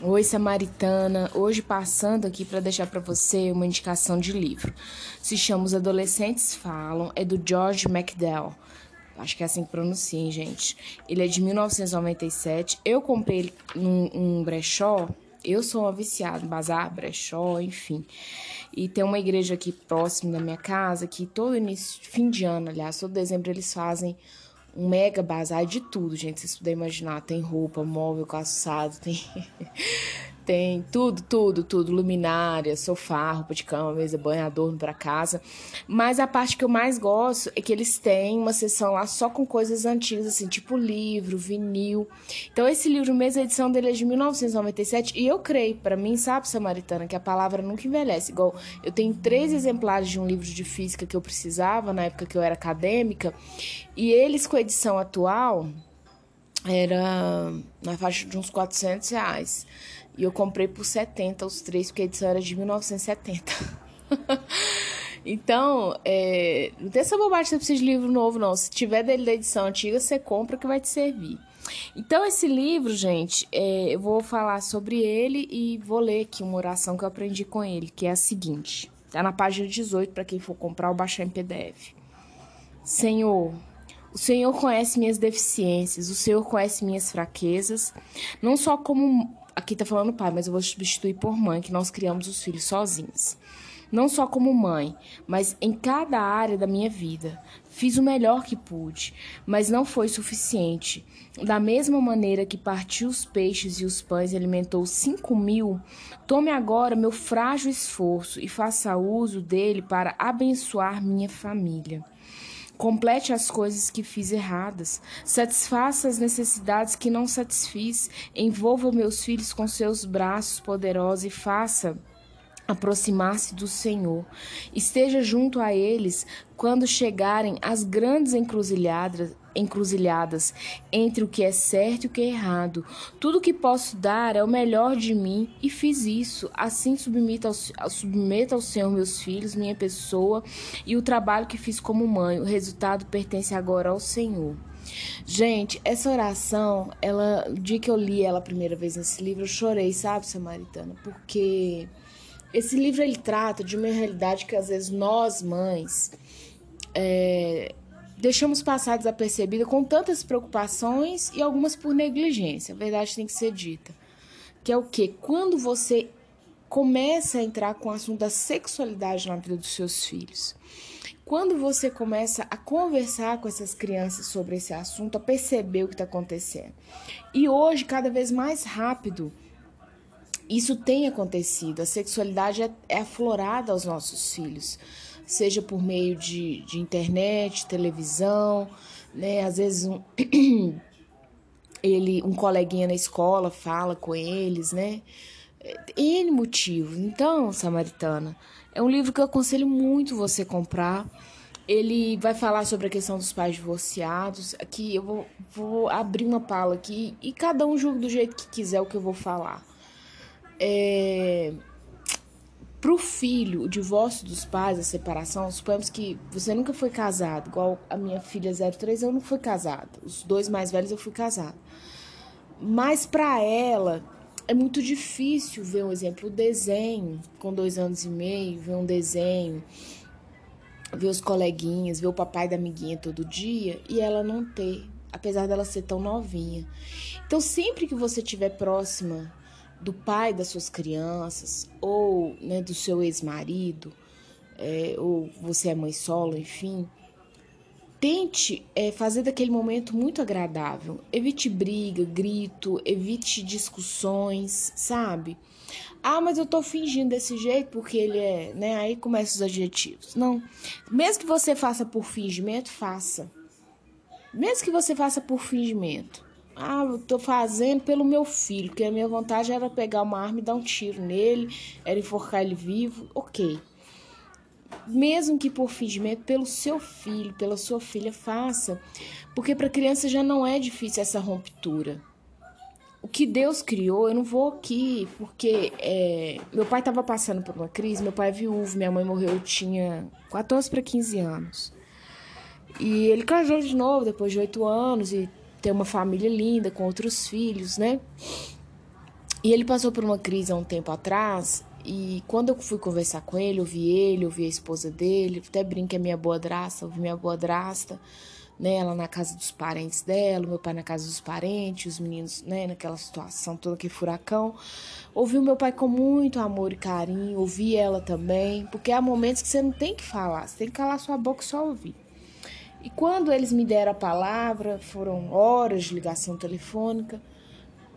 Oi, Samaritana. Hoje passando aqui para deixar para você uma indicação de livro. Se chama Os Adolescentes Falam, é do George MacDowell. Acho que é assim que pronuncia, gente. Ele é de 1997. Eu comprei ele num um brechó. Eu sou uma viciada em bazar, brechó, enfim. E tem uma igreja aqui próximo da minha casa que todo início, fim de ano, aliás, todo dezembro eles fazem um mega bazar de tudo, gente. Vocês puderem imaginar, tem roupa, móvel, calçado, tem tem tudo, tudo, tudo, luminária, sofá, roupa de cama, mesa, banho, adorno para casa. Mas a parte que eu mais gosto é que eles têm uma seção lá só com coisas antigas, assim, tipo livro, vinil. Então esse livro mesmo, a edição dele é de 1997 e eu creio, para mim, sabe, Samaritana, que a palavra nunca envelhece. Igual eu tenho três exemplares de um livro de física que eu precisava na época que eu era acadêmica e eles com a edição atual era na faixa de uns 400 reais. E eu comprei por 70 os três, porque a edição era de 1970. então, é, não tem essa bobagem você precisa de livro novo, não. Se tiver dele da edição antiga, você compra que vai te servir. Então, esse livro, gente, é, eu vou falar sobre ele e vou ler aqui uma oração que eu aprendi com ele, que é a seguinte. Tá na página 18 para quem for comprar ou baixar em PDF. Senhor, o Senhor conhece minhas deficiências, o Senhor conhece minhas fraquezas, não só como aqui tá falando pai, mas eu vou substituir por mãe, que nós criamos os filhos sozinhos. Não só como mãe, mas em cada área da minha vida. Fiz o melhor que pude, mas não foi suficiente. Da mesma maneira que partiu os peixes e os pães e alimentou cinco mil, tome agora meu frágil esforço e faça uso dele para abençoar minha família. Complete as coisas que fiz erradas. Satisfaça as necessidades que não satisfiz. Envolva meus filhos com seus braços poderosos e faça aproximar-se do Senhor. Esteja junto a eles quando chegarem as grandes encruzilhadas, encruzilhadas entre o que é certo e o que é errado. Tudo que posso dar é o melhor de mim e fiz isso. Assim submeta ao, submeta ao Senhor meus filhos, minha pessoa e o trabalho que fiz como mãe. O resultado pertence agora ao Senhor. Gente, essa oração, ela, o dia que eu li ela a primeira vez nesse livro, eu chorei, sabe, Samaritana? Porque esse livro ele trata de uma realidade que às vezes nós, mães, é, deixamos passar desapercebida com tantas preocupações e algumas por negligência. A verdade tem que ser dita. Que é o que? Quando você começa a entrar com o assunto da sexualidade na vida dos seus filhos. Quando você começa a conversar com essas crianças sobre esse assunto, a perceber o que está acontecendo. E hoje, cada vez mais rápido, isso tem acontecido. A sexualidade é, é aflorada aos nossos filhos, seja por meio de, de internet, televisão, né? Às vezes um, ele, um coleguinha na escola fala com eles, né? N motivos. Então, Samaritana, é um livro que eu aconselho muito você comprar. Ele vai falar sobre a questão dos pais divorciados. Aqui eu vou, vou abrir uma pala aqui e cada um julga do jeito que quiser o que eu vou falar. É, para o filho, o divórcio dos pais, a separação, suponhamos que você nunca foi casado, igual a minha filha 03, eu não fui casada. Os dois mais velhos eu fui casada. Mas para ela é muito difícil ver um exemplo, o desenho, com dois anos e meio, ver um desenho, ver os coleguinhas, ver o papai da amiguinha todo dia e ela não ter, apesar dela ser tão novinha. Então, sempre que você estiver próxima do pai das suas crianças, ou né, do seu ex-marido, é, ou você é mãe solo, enfim, tente é, fazer daquele momento muito agradável. Evite briga, grito, evite discussões, sabe? Ah, mas eu tô fingindo desse jeito porque ele é, né? Aí começam os adjetivos. Não. Mesmo que você faça por fingimento, faça. Mesmo que você faça por fingimento. Ah, eu tô fazendo pelo meu filho, porque a minha vontade era pegar uma arma e dar um tiro nele, era enforcar ele vivo, ok. Mesmo que por fingimento, pelo seu filho, pela sua filha, faça. Porque para criança já não é difícil essa ruptura. O que Deus criou, eu não vou aqui, porque é, meu pai estava passando por uma crise, meu pai é viúvo, minha mãe morreu, eu tinha 14 para 15 anos. E ele casou de novo depois de oito anos e ter uma família linda com outros filhos, né? E ele passou por uma crise há um tempo atrás. E quando eu fui conversar com ele, eu vi ele, eu vi a esposa dele, até brinca é minha boa drasta, eu vi minha boa drasta, né? Ela na casa dos parentes dela, meu pai na casa dos parentes, os meninos, né? Naquela situação toda, que furacão. Ouvi o meu pai com muito amor e carinho, ouvi ela também, porque há momentos que você não tem que falar, você tem que calar sua boca e só ouvir. E quando eles me deram a palavra, foram horas de ligação telefônica,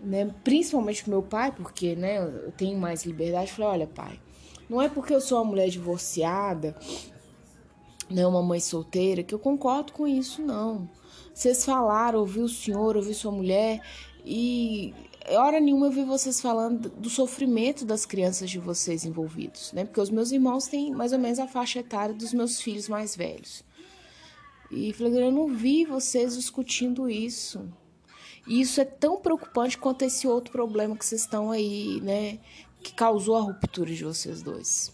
né? Principalmente com meu pai, porque, né, eu tenho mais liberdade. Falei, olha, pai, não é porque eu sou uma mulher divorciada, né, uma mãe solteira, que eu concordo com isso, não. Vocês falaram, ouvi o senhor, ouvi sua mulher, e hora nenhuma eu vi vocês falando do sofrimento das crianças de vocês envolvidos, né? Porque os meus irmãos têm mais ou menos a faixa etária dos meus filhos mais velhos. E falei, eu não vi vocês discutindo isso. E isso é tão preocupante quanto esse outro problema que vocês estão aí, né? Que causou a ruptura de vocês dois.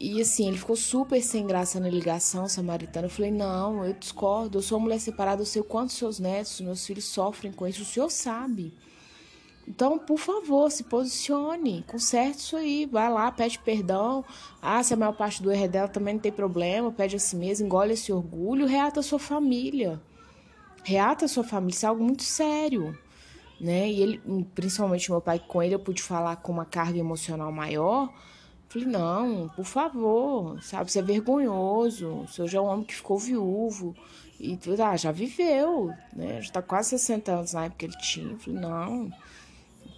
E assim, ele ficou super sem graça na ligação samaritana. Eu falei: não, eu discordo. Eu sou uma mulher separada, eu sei o quanto seus netos, meus filhos sofrem com isso. O senhor sabe. Então, por favor, se posicione, conserte isso aí, vai lá, pede perdão. Ah, se a maior parte do erro é dela também não tem problema, pede a si mesmo, engole esse orgulho, reata a sua família. Reata a sua família, isso é algo muito sério. Né? E ele, principalmente meu pai, com ele eu pude falar com uma carga emocional maior. Falei, não, por favor, sabe, isso é vergonhoso. O senhor já é um homem que ficou viúvo. E ah, já viveu, né? Já tá quase 60 anos na época que ele tinha. Falei, não,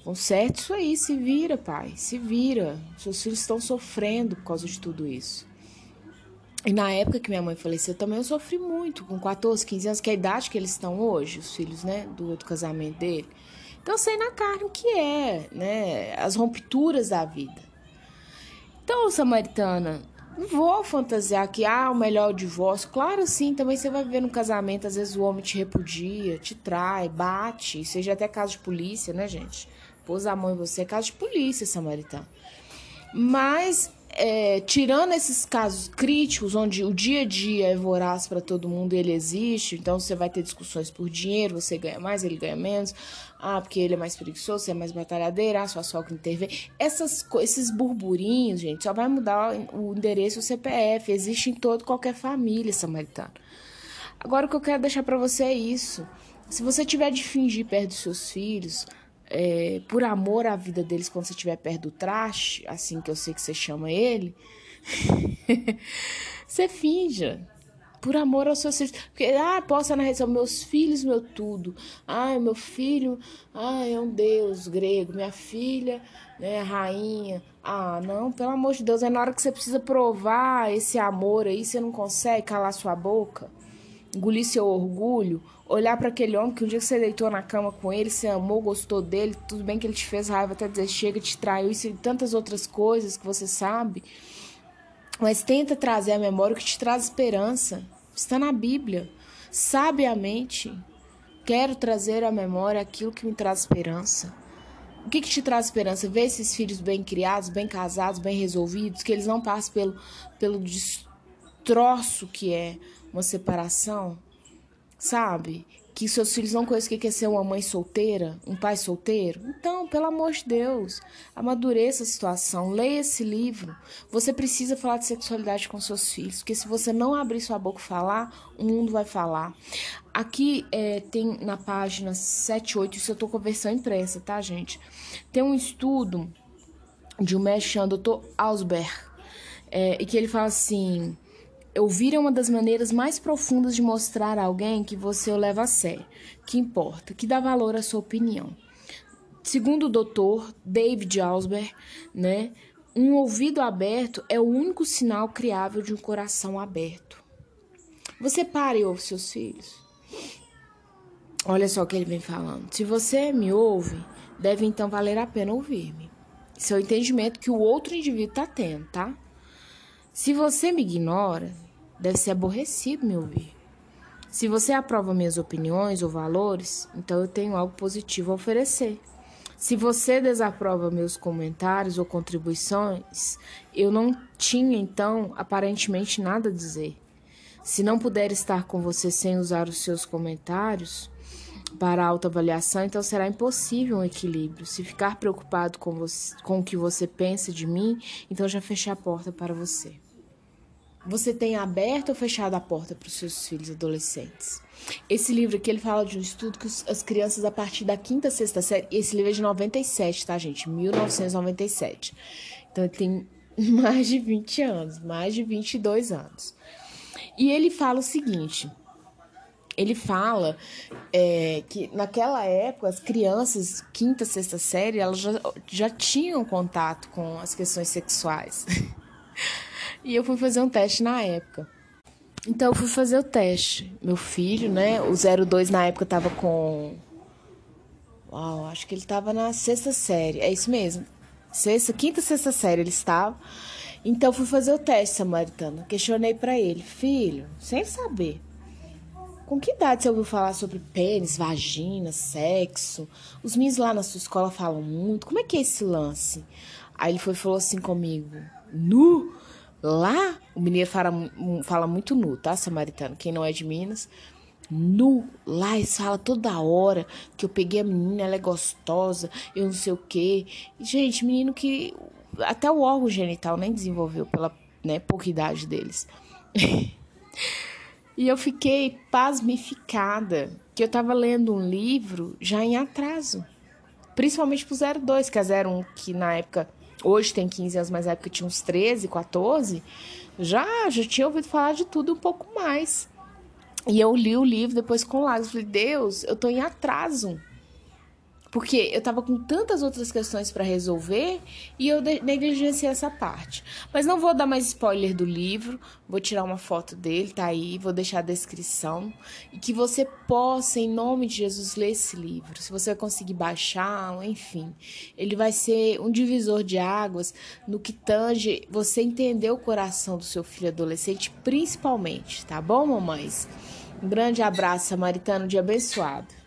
Conserte isso aí, se vira, pai, se vira. Seus filhos estão sofrendo por causa de tudo isso. E na época que minha mãe faleceu, também eu sofri muito, com 14, 15 anos, que é a idade que eles estão hoje, os filhos, né, do outro casamento dele. Então eu sei na carne o que é, né, as rupturas da vida. Então, Samaritana, não vou fantasiar que, ah, o melhor é o divórcio. Claro, sim, também você vai ver no casamento, às vezes o homem te repudia, te trai, bate, seja até caso de polícia, né, gente? Pôs a mão em você, é caso de polícia samaritana. Mas, é, tirando esses casos críticos, onde o dia a dia é voraz para todo mundo ele existe, então você vai ter discussões por dinheiro, você ganha mais, ele ganha menos, ah, porque ele é mais preguiçoso, você é mais batalhadeira, ah, sua sogra intervém. Essas, esses burburinhos, gente, só vai mudar o endereço e o CPF, existe em toda qualquer família samaritana. Agora, o que eu quero deixar para você é isso. Se você tiver de fingir perto dos seus filhos, é, por amor à vida deles quando você estiver perto do traste, assim que eu sei que você chama ele, você finja. Por amor aos seus filhos. Porque, ah, posta na rede meus filhos, meu tudo. Ai, meu filho, ai, é um deus grego. Minha filha, né, rainha. Ah, não, pelo amor de Deus, é na hora que você precisa provar esse amor aí, você não consegue calar sua boca, engolir seu orgulho, olhar para aquele homem que um dia você deitou na cama com ele, você amou, gostou dele, tudo bem que ele te fez raiva até dizer chega, te traiu, e tantas outras coisas que você sabe. Mas tenta trazer à memória o que te traz esperança. Está na Bíblia. Sabiamente, quero trazer à memória aquilo que me traz esperança. O que, que te traz esperança? Ver esses filhos bem criados, bem casados, bem resolvidos, que eles não passem pelo, pelo destroço que é uma separação, sabe? Que seus filhos não conhecem o que é ser uma mãe solteira, um pai solteiro. Então, pelo amor de Deus, amadureça a situação, leia esse livro. Você precisa falar de sexualidade com seus filhos, porque se você não abrir sua boca e falar, o mundo vai falar. Aqui é, tem na página 78, isso eu tô com a versão impressa, tá, gente? Tem um estudo de um médico Dr. Ausberg, é, e que ele fala assim Ouvir é uma das maneiras mais profundas de mostrar a alguém que você o leva a sério, que importa, que dá valor à sua opinião. Segundo o doutor David Ausberg, né, um ouvido aberto é o único sinal criável de um coração aberto. Você para e ouve seus filhos. Olha só o que ele vem falando. Se você me ouve, deve então valer a pena ouvir-me. Esse é o entendimento que o outro indivíduo está tendo, tá? Se você me ignora, deve ser aborrecido me ouvir. Se você aprova minhas opiniões ou valores, então eu tenho algo positivo a oferecer. Se você desaprova meus comentários ou contribuições, eu não tinha então aparentemente nada a dizer. Se não puder estar com você sem usar os seus comentários, para autoavaliação, então será impossível um equilíbrio. Se ficar preocupado com, você, com o que você pensa de mim, então já fechei a porta para você. Você tem aberto ou fechado a porta para os seus filhos adolescentes? Esse livro aqui ele fala de um estudo que as crianças a partir da quinta, sexta série. Esse livro é de 97, tá, gente? 1997. Então ele tem mais de 20 anos, mais de 22 anos. E ele fala o seguinte: ele fala é, que naquela época as crianças, quinta, sexta série, elas já, já tinham contato com as questões sexuais. e eu fui fazer um teste na época. Então eu fui fazer o teste. Meu filho, né? O 02 na época tava com. Uau, acho que ele tava na sexta série. É isso mesmo. Sexta, quinta, sexta série ele estava. Então fui fazer o teste samaritano. Questionei para ele, filho, sem saber. Com que idade você ouviu falar sobre pênis, vagina, sexo? Os meninos lá na sua escola falam muito. Como é que é esse lance? Aí ele foi falou assim comigo: Nu? Lá? O menino fala, fala muito nu, tá, samaritano? Quem não é de Minas. Nu, lá eles falam toda hora que eu peguei a menina, ela é gostosa, eu não sei o quê. Gente, menino que até o órgão genital nem desenvolveu pela né, pouca idade deles. E eu fiquei pasmificada, que eu estava lendo um livro já em atraso. Principalmente pro 02, que é 01, que na época, hoje tem 15 anos, mas na época tinha uns 13, 14. Já, já tinha ouvido falar de tudo um pouco mais. E eu li o livro depois com lágrimas. Falei, Deus, eu tô em atraso. Porque eu tava com tantas outras questões para resolver e eu negligenciei essa parte. Mas não vou dar mais spoiler do livro, vou tirar uma foto dele, tá aí, vou deixar a descrição. E que você possa, em nome de Jesus, ler esse livro. Se você conseguir baixar, enfim. Ele vai ser um divisor de águas no que tange você entender o coração do seu filho adolescente, principalmente, tá bom, mamães? Um grande abraço, samaritano de abençoado.